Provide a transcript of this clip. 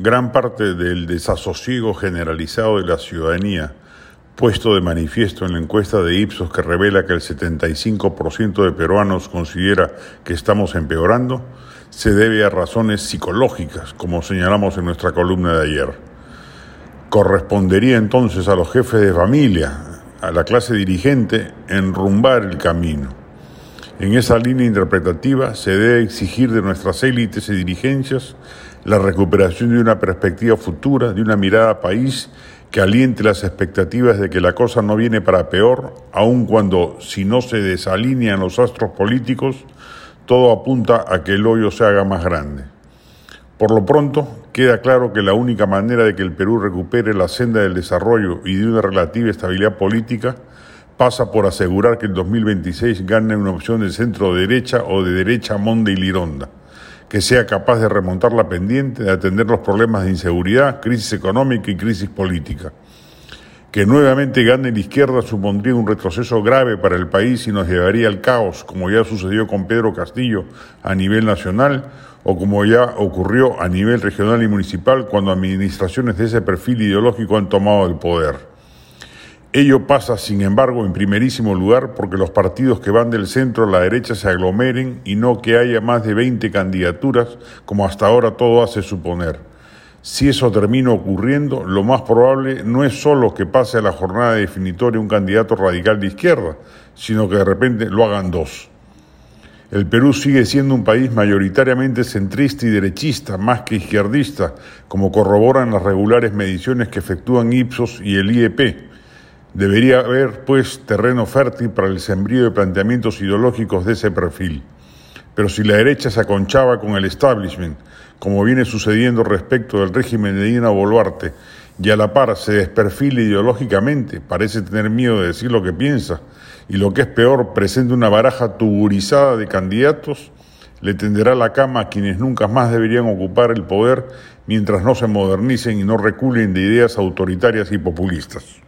Gran parte del desasosiego generalizado de la ciudadanía, puesto de manifiesto en la encuesta de Ipsos que revela que el 75% de peruanos considera que estamos empeorando, se debe a razones psicológicas, como señalamos en nuestra columna de ayer. Correspondería entonces a los jefes de familia, a la clase dirigente, enrumbar el camino. En esa línea interpretativa se debe exigir de nuestras élites y dirigencias la recuperación de una perspectiva futura, de una mirada país que aliente las expectativas de que la cosa no viene para peor, aun cuando si no se desalinean los astros políticos, todo apunta a que el hoyo se haga más grande. Por lo pronto, queda claro que la única manera de que el Perú recupere la senda del desarrollo y de una relativa estabilidad política pasa por asegurar que el 2026 gane una opción de centro derecha o de derecha monda y lironda que sea capaz de remontar la pendiente, de atender los problemas de inseguridad, crisis económica y crisis política. Que nuevamente gane la izquierda supondría un retroceso grave para el país y nos llevaría al caos, como ya sucedió con Pedro Castillo a nivel nacional o como ya ocurrió a nivel regional y municipal cuando administraciones de ese perfil ideológico han tomado el poder. Ello pasa, sin embargo, en primerísimo lugar porque los partidos que van del centro a la derecha se aglomeren y no que haya más de 20 candidaturas, como hasta ahora todo hace suponer. Si eso termina ocurriendo, lo más probable no es solo que pase a la jornada definitoria un candidato radical de izquierda, sino que de repente lo hagan dos. El Perú sigue siendo un país mayoritariamente centrista y derechista, más que izquierdista, como corroboran las regulares mediciones que efectúan Ipsos y el IEP. Debería haber, pues, terreno fértil para el sembrío de planteamientos ideológicos de ese perfil. Pero si la derecha se aconchaba con el establishment, como viene sucediendo respecto del régimen de Dina Boluarte, y a la par se desperfila ideológicamente, parece tener miedo de decir lo que piensa, y lo que es peor, presenta una baraja tuburizada de candidatos, le tenderá la cama a quienes nunca más deberían ocupar el poder mientras no se modernicen y no reculen de ideas autoritarias y populistas.